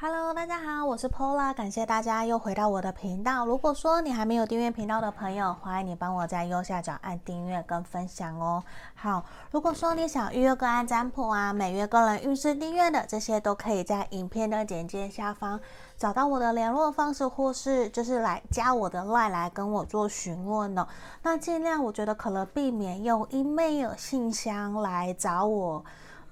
Hello，大家好，我是 Pola，感谢大家又回到我的频道。如果说你还没有订阅频道的朋友，欢迎你帮我在右下角按订阅跟分享哦。好，如果说你想预约个案占卜啊，每月个人运势订阅的这些，都可以在影片的简介下方找到我的联络方式，或是就是来加我的 LINE 来跟我做询问哦。那尽量我觉得可能避免用 email 信箱来找我。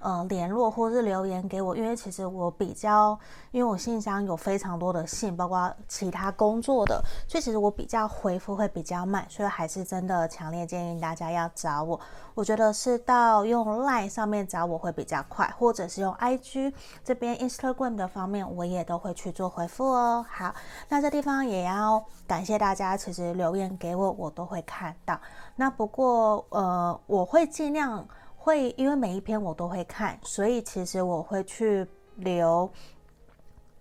呃，联络或是留言给我，因为其实我比较，因为我信箱有非常多的信，包括其他工作的，所以其实我比较回复会比较慢，所以还是真的强烈建议大家要找我。我觉得是到用 LINE 上面找我会比较快，或者是用 IG 这边 Instagram 的方面，我也都会去做回复哦。好，那这地方也要感谢大家，其实留言给我，我都会看到。那不过呃，我会尽量。会，因为每一篇我都会看，所以其实我会去留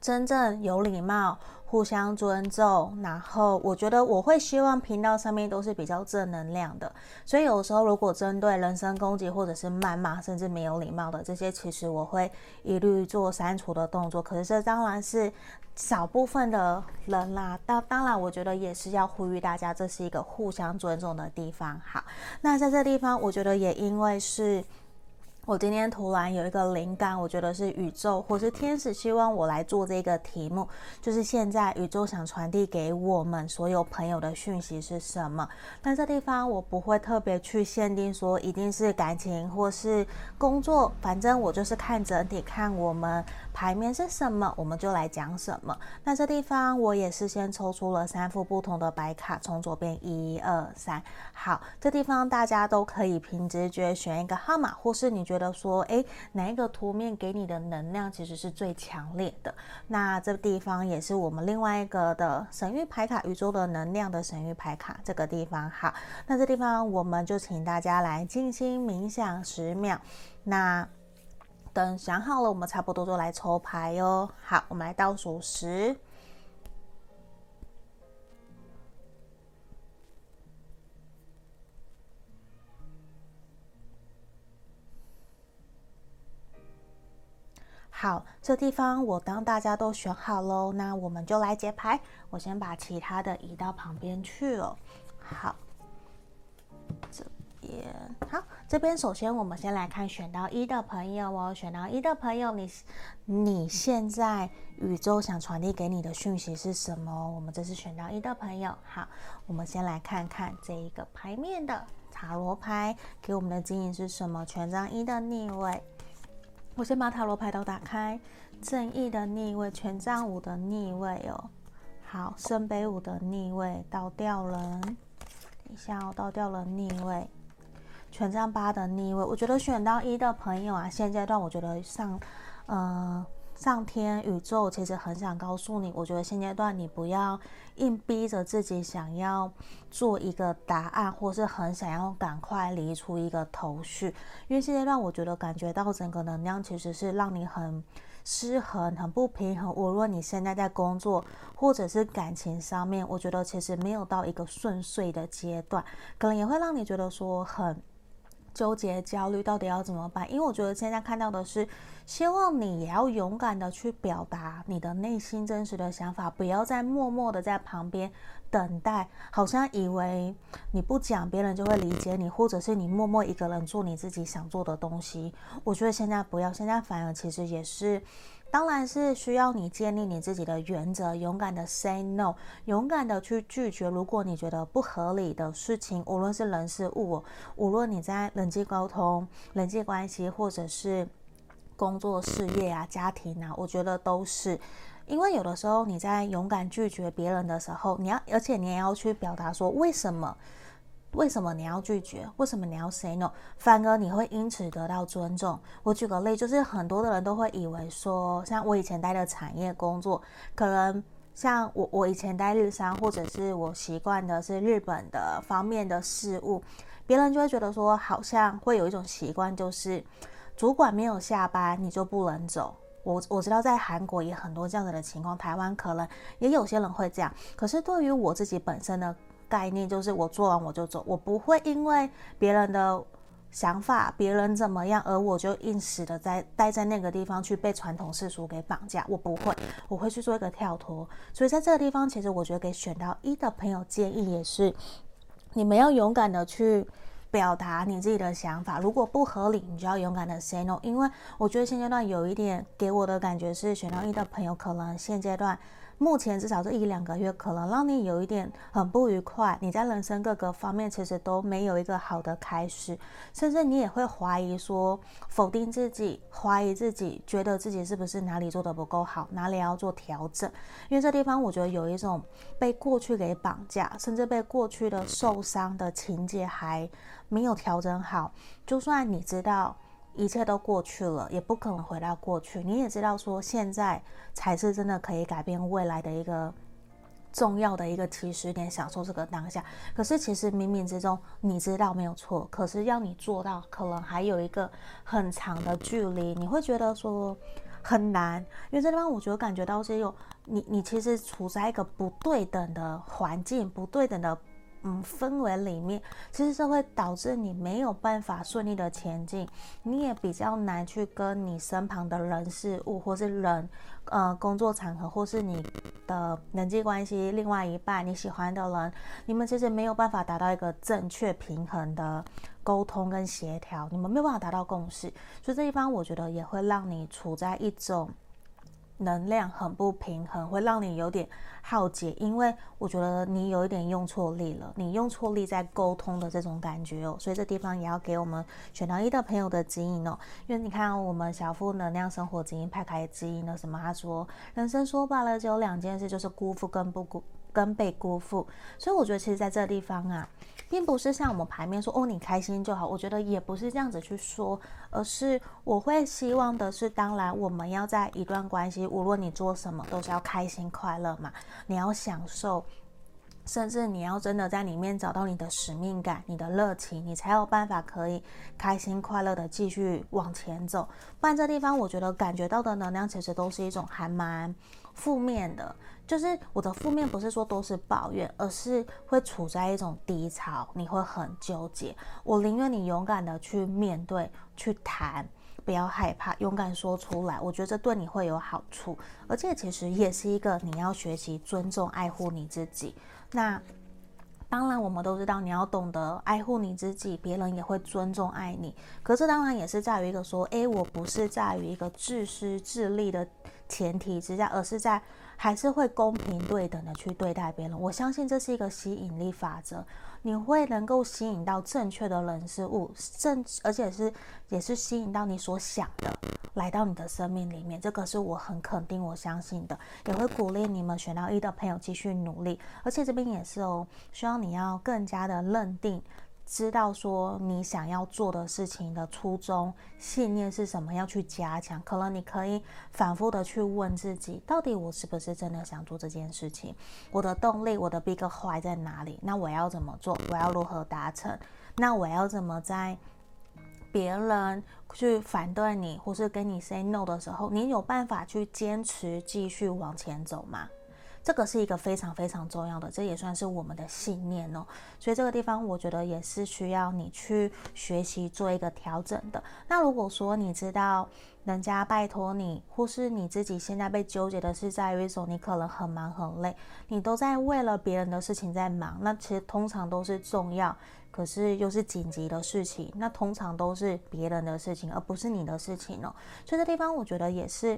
真正有礼貌、互相尊重。然后我觉得我会希望频道上面都是比较正能量的，所以有时候如果针对人身攻击或者是谩骂，甚至没有礼貌的这些，其实我会一律做删除的动作。可是这当然是。少部分的人啦，当当然，我觉得也是要呼吁大家，这是一个互相尊重的地方。好，那在这地方，我觉得也因为是。我今天突然有一个灵感，我觉得是宇宙或是天使希望我来做这个题目，就是现在宇宙想传递给我们所有朋友的讯息是什么？但这地方我不会特别去限定说一定是感情或是工作，反正我就是看整体，看我们牌面是什么，我们就来讲什么。那这地方我也是先抽出了三副不同的白卡，从左边一二三，好，这地方大家都可以凭直觉选一个号码，或是你觉得。说，哎，哪一个图面给你的能量其实是最强烈的？那这地方也是我们另外一个的神域牌卡，宇宙的能量的神域牌卡。这个地方好，那这地方我们就请大家来静心冥想十秒。那等想好了，我们差不多就来抽牌哦。好，我们来倒数十。好，这地方我当大家都选好喽，那我们就来解牌。我先把其他的移到旁边去了。好，这好，这边首先我们先来看选到一的朋友哦，选到一的朋友，你你现在宇宙想传递给你的讯息是什么？我们这是选到一的朋友。好，我们先来看看这一个牌面的塔罗牌给我们的指引是什么？权杖一的逆位。我先把塔罗牌都打开，正义的逆位，权杖五的逆位哦。好，圣杯五的逆位，倒吊人。等一下哦，倒吊人逆位，权杖八的逆位。我觉得选到一的朋友啊，现阶段我觉得上，呃。上天宇宙其实很想告诉你，我觉得现阶段你不要硬逼着自己想要做一个答案，或是很想要赶快理出一个头绪，因为现阶段我觉得感觉到整个能量其实是让你很失衡、很不平衡。无论你现在在工作或者是感情上面，我觉得其实没有到一个顺遂的阶段，可能也会让你觉得说很。纠结、焦虑，到底要怎么办？因为我觉得现在看到的是，希望你也要勇敢的去表达你的内心真实的想法，不要再默默的在旁边等待，好像以为你不讲别人就会理解你，或者是你默默一个人做你自己想做的东西。我觉得现在不要，现在反而其实也是。当然是需要你建立你自己的原则，勇敢的 say no，勇敢的去拒绝。如果你觉得不合理的事情，无论是人事物，无论你在人际沟通、人际关系，或者是工作、事业啊、家庭啊，我觉得都是，因为有的时候你在勇敢拒绝别人的时候，你要，而且你也要去表达说为什么。为什么你要拒绝？为什么你要 say no？反而你会因此得到尊重。我举个例，就是很多的人都会以为说，像我以前待的产业工作，可能像我我以前待日商，或者是我习惯的是日本的方面的事物，别人就会觉得说，好像会有一种习惯，就是主管没有下班，你就不能走。我我知道在韩国也很多这样子的情况，台湾可能也有些人会这样。可是对于我自己本身呢？概念就是我做完我就走，我不会因为别人的想法，别人怎么样，而我就硬死的在待在那个地方去被传统世俗给绑架，我不会，我会去做一个跳脱。所以在这个地方，其实我觉得给选到一的朋友建议也是，你们要勇敢的去表达你自己的想法，如果不合理，你就要勇敢的 say no。因为我觉得现阶段有一点给我的感觉是，选到一的朋友可能现阶段。目前至少这一两个月，可能让你有一点很不愉快。你在人生各个方面其实都没有一个好的开始，甚至你也会怀疑说，否定自己，怀疑自己，觉得自己是不是哪里做得不够好，哪里要做调整。因为这地方我觉得有一种被过去给绑架，甚至被过去的受伤的情节还没有调整好。就算你知道。一切都过去了，也不可能回到过去。你也知道，说现在才是真的可以改变未来的一个重要的一个起始点，享受这个当下。可是其实冥冥之中，你知道没有错，可是要你做到，可能还有一个很长的距离。你会觉得说很难，因为这地方我觉得感觉到是有你，你其实处在一个不对等的环境，不对等的。嗯，氛围里面，其实这会导致你没有办法顺利的前进，你也比较难去跟你身旁的人事物，或是人，呃，工作场合，或是你的人际关系，另外一半你喜欢的人，你们其实没有办法达到一个正确平衡的沟通跟协调，你们没有办法达到共识，所以这一方我觉得也会让你处在一种。能量很不平衡，会让你有点耗竭，因为我觉得你有一点用错力了，你用错力在沟通的这种感觉哦，所以这地方也要给我们选到一的朋友的指引哦，因为你看我们小富能量生活指引派开指引了什么？他说人生说白了只有两件事，就是辜负跟不辜跟被辜负，所以我觉得其实在这地方啊。并不是像我们牌面说哦，你开心就好。我觉得也不是这样子去说，而是我会希望的是，当然我们要在一段关系，无论你做什么，都是要开心快乐嘛。你要享受，甚至你要真的在里面找到你的使命感、你的热情，你才有办法可以开心快乐的继续往前走。不然这地方，我觉得感觉到的能量其实都是一种还蛮负面的。就是我的负面不是说都是抱怨，而是会处在一种低潮，你会很纠结。我宁愿你勇敢的去面对、去谈，不要害怕，勇敢说出来。我觉得这对你会有好处，而且其实也是一个你要学习尊重、爱护你自己。那当然，我们都知道你要懂得爱护你自己，别人也会尊重爱你。可是当然也是在于一个说，诶，我不是在于一个自私自利的前提之下，而是在。还是会公平对等的去对待别人，我相信这是一个吸引力法则，你会能够吸引到正确的人事物，正而且是也是吸引到你所想的来到你的生命里面，这个是我很肯定我相信的，也会鼓励你们选到一的朋友继续努力，而且这边也是哦，希望你要更加的认定。知道说你想要做的事情的初衷、信念是什么，要去加强。可能你可以反复的去问自己，到底我是不是真的想做这件事情？我的动力，我的 big why 在哪里？那我要怎么做？我要如何达成？那我要怎么在别人去反对你，或是跟你 say no 的时候，你有办法去坚持继续往前走吗？这个是一个非常非常重要的，这也算是我们的信念哦。所以这个地方，我觉得也是需要你去学习做一个调整的。那如果说你知道人家拜托你，或是你自己现在被纠结的是在于一种你可能很忙很累，你都在为了别人的事情在忙，那其实通常都是重要，可是又是紧急的事情，那通常都是别人的事情，而不是你的事情哦。所以这地方，我觉得也是。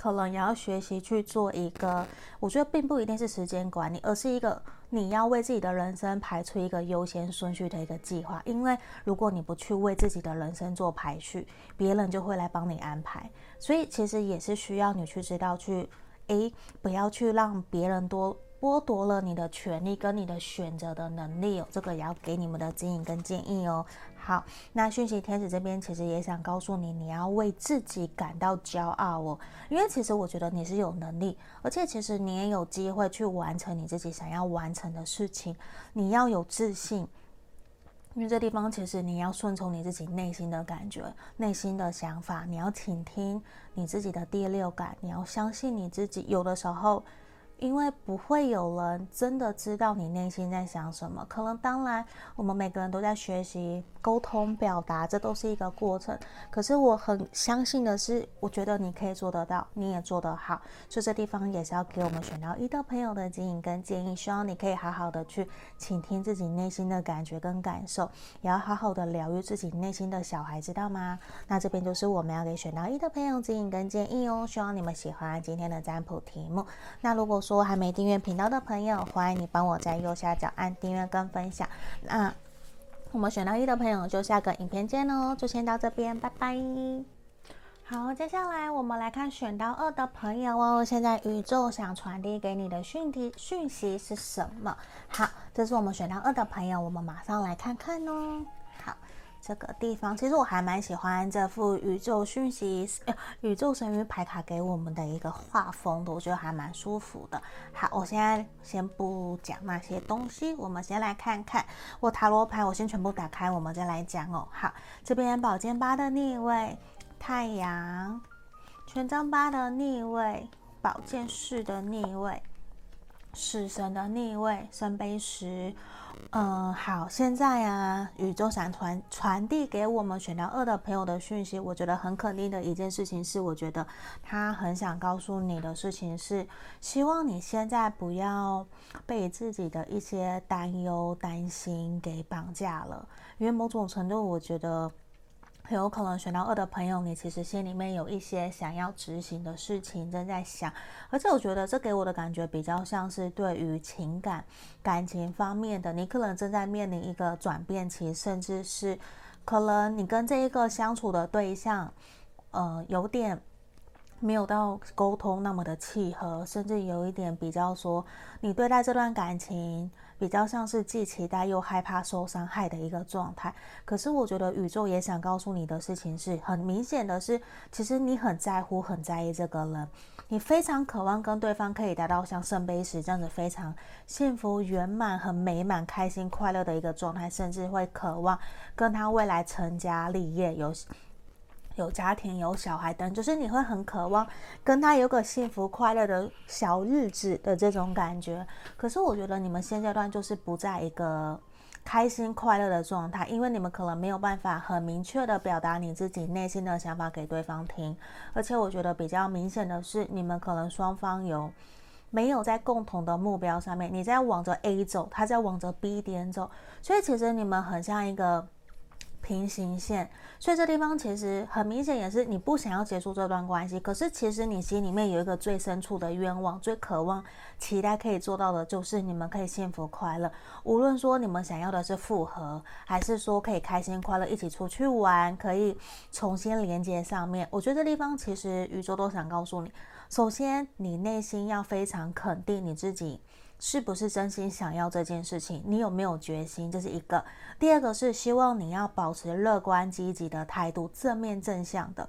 可能也要学习去做一个，我觉得并不一定是时间管理，而是一个你要为自己的人生排出一个优先顺序的一个计划。因为如果你不去为自己的人生做排序，别人就会来帮你安排。所以其实也是需要你去知道去，诶，不要去让别人多。剥夺了你的权利跟你的选择的能力哦，这个也要给你们的指引跟建议哦。好，那讯息天使这边其实也想告诉你，你要为自己感到骄傲哦，因为其实我觉得你是有能力，而且其实你也有机会去完成你自己想要完成的事情。你要有自信，因为这地方其实你要顺从你自己内心的感觉、内心的想法，你要倾听你自己的第六感，你要相信你自己。有的时候。因为不会有人真的知道你内心在想什么。可能当然，我们每个人都在学习沟通表达，这都是一个过程。可是我很相信的是，我觉得你可以做得到，你也做得好。所以这地方也是要给我们选到一的朋友的指引跟建议，希望你可以好好的去倾听自己内心的感觉跟感受，也要好好的疗愈自己内心的小孩，知道吗？那这边就是我们要给选到一的朋友指引跟建议哦。希望你们喜欢今天的占卜题目。那如果说，说还没订阅频道的朋友，欢迎你帮我在右下角按订阅跟分享。那我们选到一的朋友就下个影片见喽，就先到这边，拜拜。好，接下来我们来看选到二的朋友哦，现在宇宙想传递给你的讯息讯息是什么？好，这是我们选到二的朋友，我们马上来看看哦。好。这个地方其实我还蛮喜欢这副宇宙讯息、呃、宇宙神谕牌卡给我们的一个画风的，我觉得还蛮舒服的。好，我现在先不讲那些东西，我们先来看看我塔罗牌，我先全部打开，我们再来讲哦。好，这边宝剑八的逆位，太阳，权杖八的逆位，宝剑四的逆位，死神的逆位，圣杯十。嗯，好，现在啊，宇宙想传传递给我们选到二的朋友的讯息，我觉得很肯定的一件事情是，我觉得他很想告诉你的事情是，希望你现在不要被自己的一些担忧、担心给绑架了，因为某种程度，我觉得。很有可能选到二的朋友，你其实心里面有一些想要执行的事情正在想，而且我觉得这给我的感觉比较像是对于情感、感情方面的，你可能正在面临一个转变期，甚至是可能你跟这一个相处的对象，呃，有点没有到沟通那么的契合，甚至有一点比较说你对待这段感情。比较像是既期待又害怕受伤害的一个状态。可是我觉得宇宙也想告诉你的事情是很明显的是，其实你很在乎、很在意这个人，你非常渴望跟对方可以达到像圣杯十这样子非常幸福、圆满、很美满、开心、快乐的一个状态，甚至会渴望跟他未来成家立业有。有家庭、有小孩等，就是你会很渴望跟他有个幸福快乐的小日子的这种感觉。可是我觉得你们现阶段就是不在一个开心快乐的状态，因为你们可能没有办法很明确的表达你自己内心的想法给对方听。而且我觉得比较明显的是，你们可能双方有没有在共同的目标上面，你在往着 A 走，他在往着 B 点走，所以其实你们很像一个。平行线，所以这地方其实很明显也是你不想要结束这段关系，可是其实你心里面有一个最深处的愿望，最渴望、期待可以做到的，就是你们可以幸福快乐。无论说你们想要的是复合，还是说可以开心快乐一起出去玩，可以重新连接上面，我觉得这地方其实宇宙都想告诉你，首先你内心要非常肯定你自己。是不是真心想要这件事情？你有没有决心？这是一个。第二个是希望你要保持乐观积极的态度，正面正向的，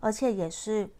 而且也是。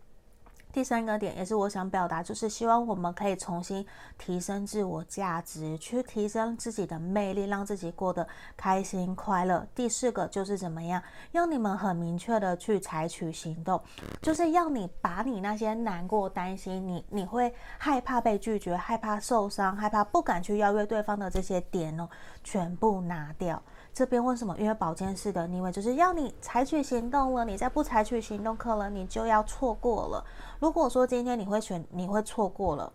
第三个点也是我想表达，就是希望我们可以重新提升自我价值，去提升自己的魅力，让自己过得开心快乐。第四个就是怎么样，要你们很明确的去采取行动，就是要你把你那些难过、担心，你你会害怕被拒绝、害怕受伤、害怕不敢去邀约对方的这些点哦，全部拿掉。这边为什么？因为宝剑四的逆位就是要你采取行动了，你再不采取行动，可能你就要错过了。如果说今天你会选，你会错过了，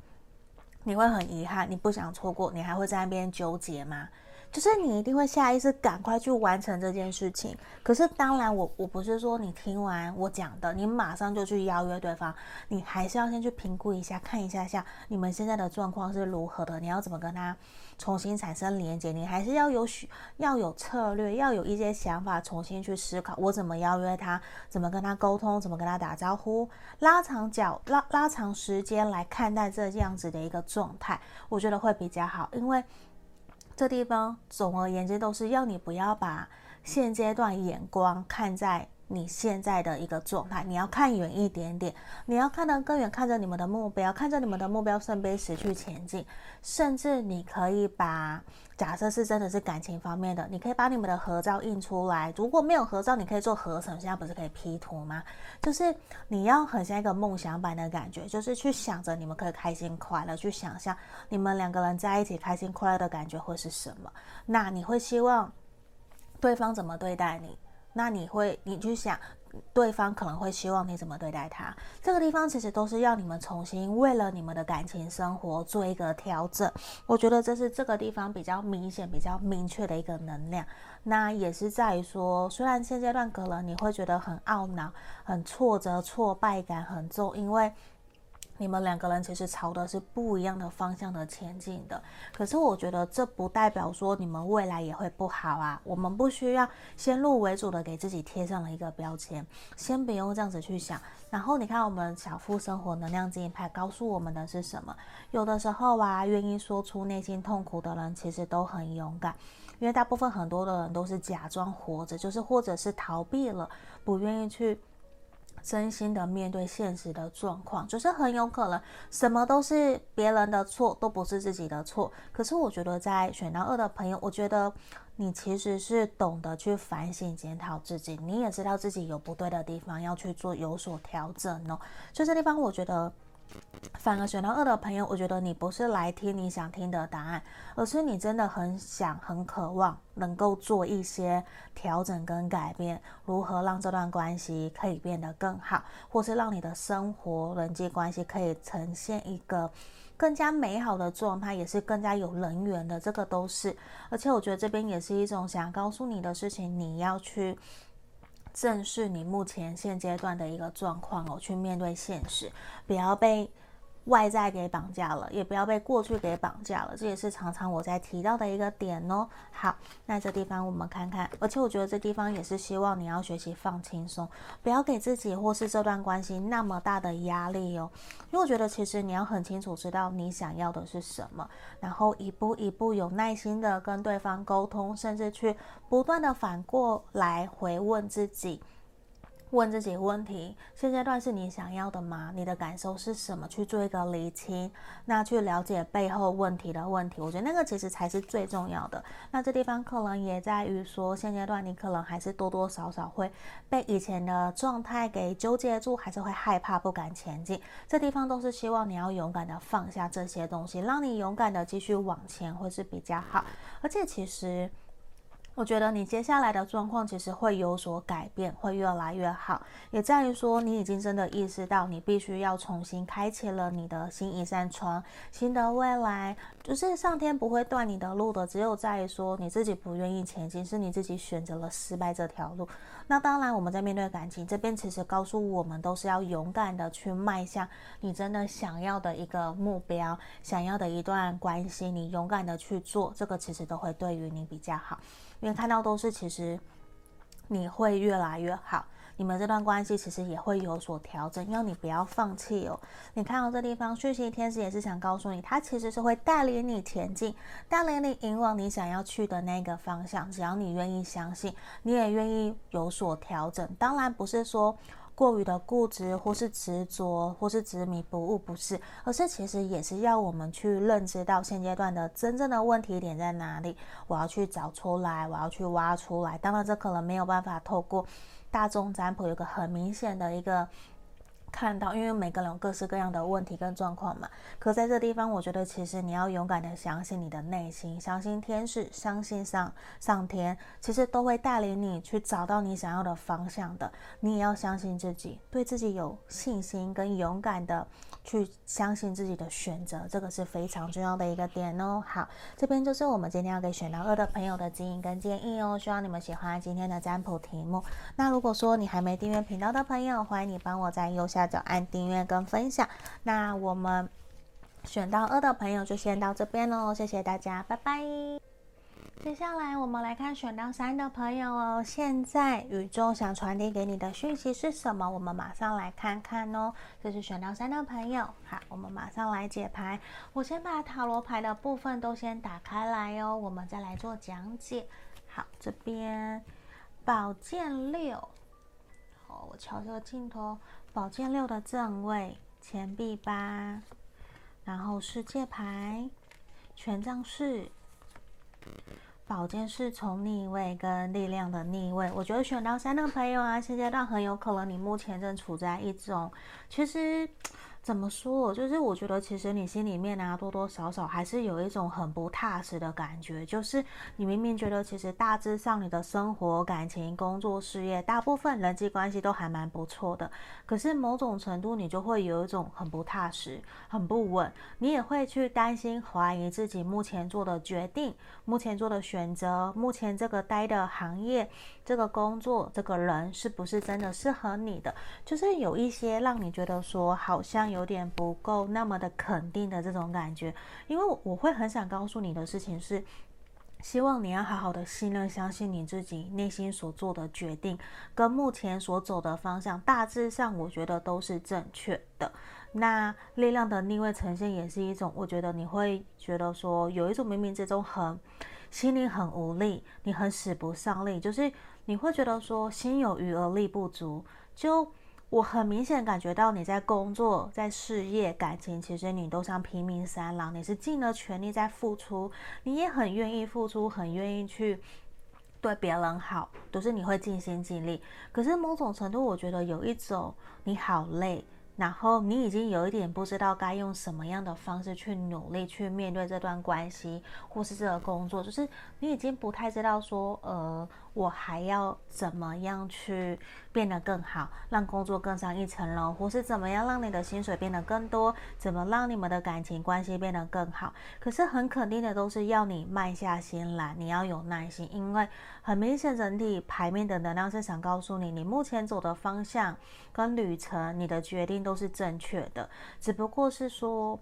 你会很遗憾，你不想错过，你还会在那边纠结吗？就是你一定会下意识赶快去完成这件事情。可是当然我，我不是说你听完我讲的，你马上就去邀约对方，你还是要先去评估一下，看一下下你们现在的状况是如何的，你要怎么跟他重新产生连接，你还是要有许要有策略，要有一些想法，重新去思考我怎么邀约他，怎么跟他沟通，怎么跟他打招呼，拉长脚拉拉长时间来看待这样子的一个状态，我觉得会比较好，因为。这地方，总而言之，都是要你不要把现阶段眼光看在你现在的一个状态，你要看远一点点，你要看得更远，看着你们的目标，看着你们的目标圣杯十去前进，甚至你可以把，假设是真的是感情方面的，你可以把你们的合照印出来。如果没有合照，你可以做合成，现在不是可以 P 图吗？就是你要很像一个梦想版的感觉，就是去想着你们可以开心快乐，去想象你们两个人在一起开心快乐的感觉会是什么。那你会希望对方怎么对待你？那你会，你去想，对方可能会希望你怎么对待他。这个地方其实都是要你们重新为了你们的感情生活做一个调整。我觉得这是这个地方比较明显、比较明确的一个能量。那也是在于说，虽然现阶段可能你会觉得很懊恼、很挫折、挫败感很重，因为。你们两个人其实朝的是不一样的方向的前进的，可是我觉得这不代表说你们未来也会不好啊。我们不需要先入为主的给自己贴上了一个标签，先不用这样子去想。然后你看，我们小富生活能量指引牌告诉我们的是什么？有的时候啊，愿意说出内心痛苦的人，其实都很勇敢，因为大部分很多的人都是假装活着，就是或者是逃避了，不愿意去。真心的面对现实的状况，就是很有可能什么都是别人的错，都不是自己的错。可是我觉得，在选到二的朋友，我觉得你其实是懂得去反省检讨自己，你也知道自己有不对的地方，要去做有所调整哦。所以这地方，我觉得。反而选到二的朋友，我觉得你不是来听你想听的答案，而是你真的很想、很渴望能够做一些调整跟改变，如何让这段关系可以变得更好，或是让你的生活、人际关系可以呈现一个更加美好的状态，也是更加有人缘的。这个都是，而且我觉得这边也是一种想告诉你的事情，你要去。正视你目前现阶段的一个状况哦，去面对现实，不要被外在给绑架了，也不要被过去给绑架了，这也是常常我在提到的一个点哦。好，那这地方我们看看，而且我觉得这地方也是希望你要学习放轻松，不要给自己或是这段关系那么大的压力哦。因为我觉得其实你要很清楚知道你想要的是什么，然后一步一步有耐心的跟对方沟通，甚至去不断的反过来回问自己。问自己问题，现阶段是你想要的吗？你的感受是什么？去做一个厘清，那去了解背后问题的问题，我觉得那个其实才是最重要的。那这地方可能也在于说，现阶段你可能还是多多少少会被以前的状态给纠结住，还是会害怕不敢前进。这地方都是希望你要勇敢的放下这些东西，让你勇敢的继续往前，会是比较好。而且其实。我觉得你接下来的状况其实会有所改变，会越来越好，也在于说你已经真的意识到你必须要重新开启了你的新一扇窗，新的未来，就是上天不会断你的路的，只有在于说你自己不愿意前进，是你自己选择了失败这条路。那当然，我们在面对感情这边，其实告诉我们都是要勇敢的去迈向你真的想要的一个目标，想要的一段关系，你勇敢的去做，这个其实都会对于你比较好。因为看到都是，其实你会越来越好，你们这段关系其实也会有所调整，要你不要放弃哦。你看到这地方，讯息天使也是想告诉你，他其实是会带领你前进，带领你引往你想要去的那个方向。只要你愿意相信，你也愿意有所调整。当然不是说。过于的固执，或是执着，或是执迷不悟，不是，而是其实也是要我们去认知到现阶段的真正的问题点在哪里，我要去找出来，我要去挖出来。当然，这可能没有办法透过大众占卜有个很明显的一个。看到，因为每个人有各式各样的问题跟状况嘛。可在这地方，我觉得其实你要勇敢的相信你的内心，相信天使，相信上上天，其实都会带领你去找到你想要的方向的。你也要相信自己，对自己有信心，跟勇敢的去相信自己的选择，这个是非常重要的一个点哦。好，这边就是我们今天要给选到二的朋友的指引跟建议哦。希望你们喜欢今天的占卜题目。那如果说你还没订阅频道的朋友，欢迎你帮我在右下。大家按订阅跟分享，那我们选到二的朋友就先到这边喽，谢谢大家，拜拜。接下来我们来看选到三的朋友哦，现在宇宙想传递给你的讯息是什么？我们马上来看看哦。这是选到三的朋友，好，我们马上来解牌。我先把塔罗牌的部分都先打开来哦，我们再来做讲解。好，这边宝剑六。好，我瞧这个镜头，宝剑六的正位，钱币八，然后世界牌，权杖四。宝剑侍从逆位跟力量的逆位，我觉得选到三的朋友啊，现阶段很有可能你目前正处在一种，其实。怎么说？就是我觉得，其实你心里面啊，多多少少还是有一种很不踏实的感觉。就是你明明觉得，其实大致上你的生活、感情、工作、事业，大部分人际关系都还蛮不错的。可是某种程度，你就会有一种很不踏实、很不稳。你也会去担心、怀疑自己目前做的决定、目前做的选择、目前这个待的行业、这个工作、这个人是不是真的适合你的？就是有一些让你觉得说，好像。有点不够那么的肯定的这种感觉，因为我会很想告诉你的事情是，希望你要好好的信任、相信你自己内心所做的决定，跟目前所走的方向，大致上我觉得都是正确的。那力量的逆位呈现也是一种，我觉得你会觉得说，有一种冥冥之中很心里很无力，你很使不上力，就是你会觉得说心有余而力不足，就。我很明显感觉到你在工作、在事业、感情，其实你都像拼命三郎，你是尽了全力在付出，你也很愿意付出，很愿意去对别人好，都是你会尽心尽力。可是某种程度，我觉得有一种你好累。然后你已经有一点不知道该用什么样的方式去努力去面对这段关系，或是这个工作，就是你已经不太知道说，呃，我还要怎么样去变得更好，让工作更上一层楼，或是怎么样让你的薪水变得更多，怎么让你们的感情关系变得更好。可是很肯定的都是要你慢下心来，你要有耐心，因为很明显整体牌面的能量是想告诉你，你目前走的方向跟旅程，你的决定都。都是正确的，只不过是说，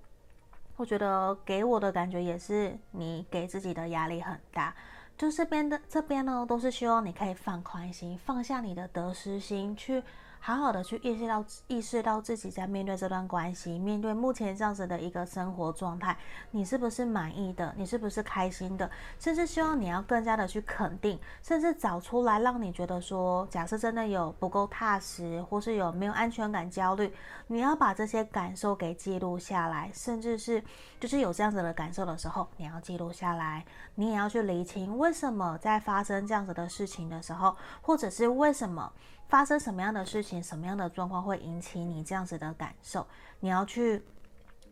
我觉得给我的感觉也是你给自己的压力很大。就这边的这边呢，都是希望你可以放宽心，放下你的得失心去。好好的去意识到意识到自己在面对这段关系，面对目前这样子的一个生活状态，你是不是满意的？你是不是开心的？甚至希望你要更加的去肯定，甚至找出来让你觉得说，假设真的有不够踏实，或是有没有安全感焦虑，你要把这些感受给记录下来，甚至是就是有这样子的感受的时候，你要记录下来，你也要去厘清为什么在发生这样子的事情的时候，或者是为什么。发生什么样的事情，什么样的状况会引起你这样子的感受？你要去，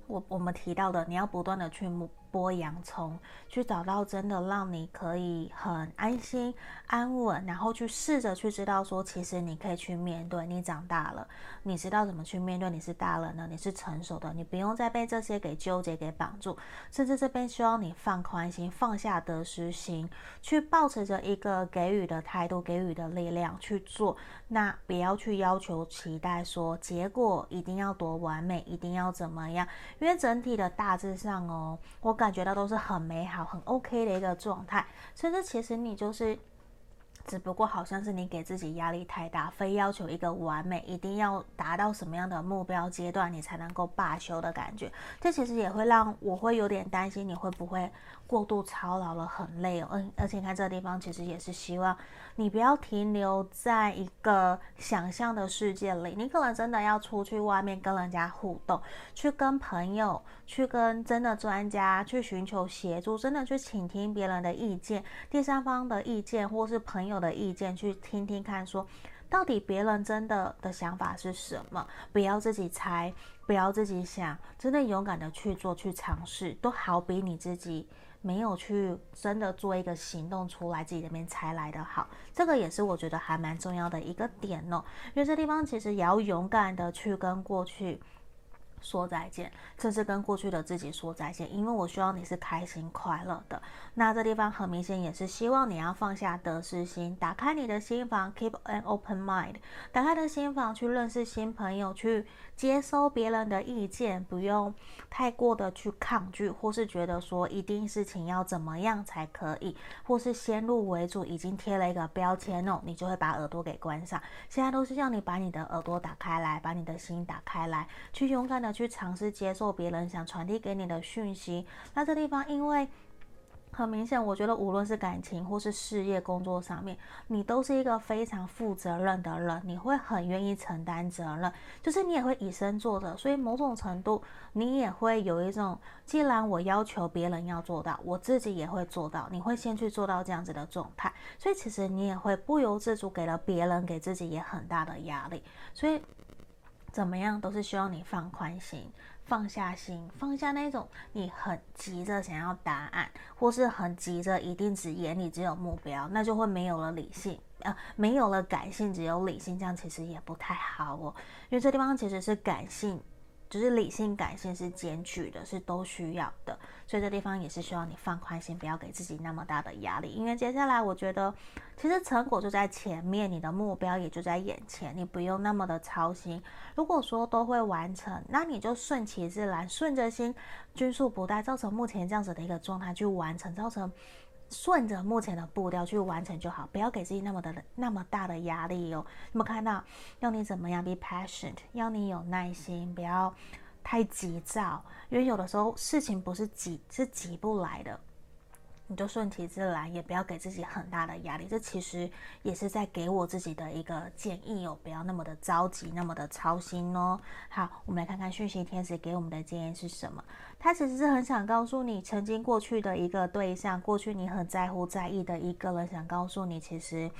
我我们提到的，你要不断的去剥洋葱，去找到真的让你可以很安心、安稳，然后去试着去知道说，其实你可以去面对。你长大了，你知道怎么去面对，你是大人了，你是成熟的，你不用再被这些给纠结、给绑住。甚至这边需要你放宽心，放下得失心，去抱持着一个给予的态度、给予的力量去做。那不要去要求、期待说结果一定要多完美，一定要怎么样？因为整体的大致上哦，我感感觉到都是很美好、很 OK 的一个状态，甚至其实你就是。只不过好像是你给自己压力太大，非要求一个完美，一定要达到什么样的目标阶段，你才能够罢休的感觉。这其实也会让我会有点担心，你会不会过度操劳了，很累哦。嗯，而且你看这个地方，其实也是希望你不要停留在一个想象的世界里，你可能真的要出去外面跟人家互动，去跟朋友，去跟真的专家去寻求协助，真的去倾听别人的意见，第三方的意见，或是朋友。的意见去听听看，说到底别人真的的想法是什么？不要自己猜，不要自己想，真的勇敢的去做，去尝试，都好比你自己没有去真的做一个行动出来，自己这边才来的好。这个也是我觉得还蛮重要的一个点哦，因为这地方其实也要勇敢的去跟过去。说再见，甚至跟过去的自己说再见，因为我希望你是开心快乐的。那这地方很明显也是希望你要放下得失心，打开你的心房，keep an open mind，打开的心房去认识新朋友，去接收别人的意见，不用太过的去抗拒，或是觉得说一定事情要怎么样才可以，或是先入为主，已经贴了一个标签哦，你就会把耳朵给关上。现在都是让你把你的耳朵打开来，把你的心打开来，去勇敢的。去尝试接受别人想传递给你的讯息，那这地方因为很明显，我觉得无论是感情或是事业、工作上面，你都是一个非常负责任的人，你会很愿意承担责任，就是你也会以身作则，所以某种程度你也会有一种，既然我要求别人要做到，我自己也会做到，你会先去做到这样子的状态，所以其实你也会不由自主给了别人，给自己也很大的压力，所以怎么样都是需要你放宽心。放下心，放下那种你很急着想要答案，或是很急着一定只眼里只有目标，那就会没有了理性，呃，没有了感性，只有理性，这样其实也不太好哦，因为这地方其实是感性。就是理性、感性是兼具的，是都需要的，所以这地方也是需要你放宽心，不要给自己那么大的压力。因为接下来我觉得，其实成果就在前面，你的目标也就在眼前，你不用那么的操心。如果说都会完成，那你就顺其自然，顺着心，均速不怠，造成目前这样子的一个状态去完成，造成。顺着目前的步调去完成就好，不要给自己那么的那么大的压力哦。有没有看到？要你怎么样？Be patient，要你有耐心，不要太急躁，因为有的时候事情不是急，是急不来的。你就顺其自然，也不要给自己很大的压力。这其实也是在给我自己的一个建议哦，不要那么的着急，那么的操心哦。好，我们来看看讯息天使给我们的建议是什么？他其实是很想告诉你，曾经过去的一个对象，过去你很在乎在意的一个人，想告诉你，其实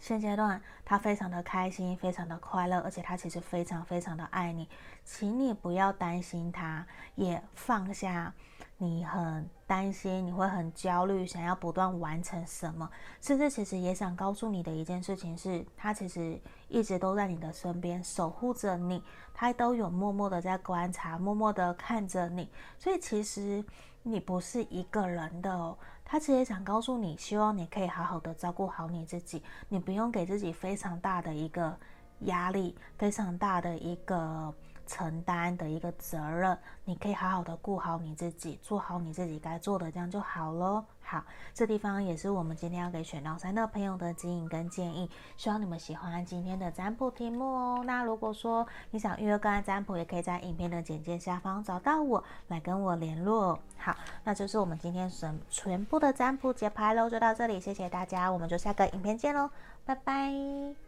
现阶段他非常的开心，非常的快乐，而且他其实非常非常的爱你，请你不要担心他，也放下。你很担心，你会很焦虑，想要不断完成什么，甚至其实也想告诉你的一件事情是，他其实一直都在你的身边守护着你，他都有默默的在观察，默默的看着你，所以其实你不是一个人的哦。他其实想告诉你，希望你可以好好的照顾好你自己，你不用给自己非常大的一个压力，非常大的一个。承担的一个责任，你可以好好的顾好你自己，做好你自己该做的，这样就好喽。好，这地方也是我们今天要给选到三的朋友的指引跟建议，希望你们喜欢今天的占卜题目哦。那如果说你想预约个案占卜，也可以在影片的简介下方找到我来跟我联络。好，那就是我们今天全全部的占卜节拍喽，就到这里，谢谢大家，我们就下个影片见喽，拜拜。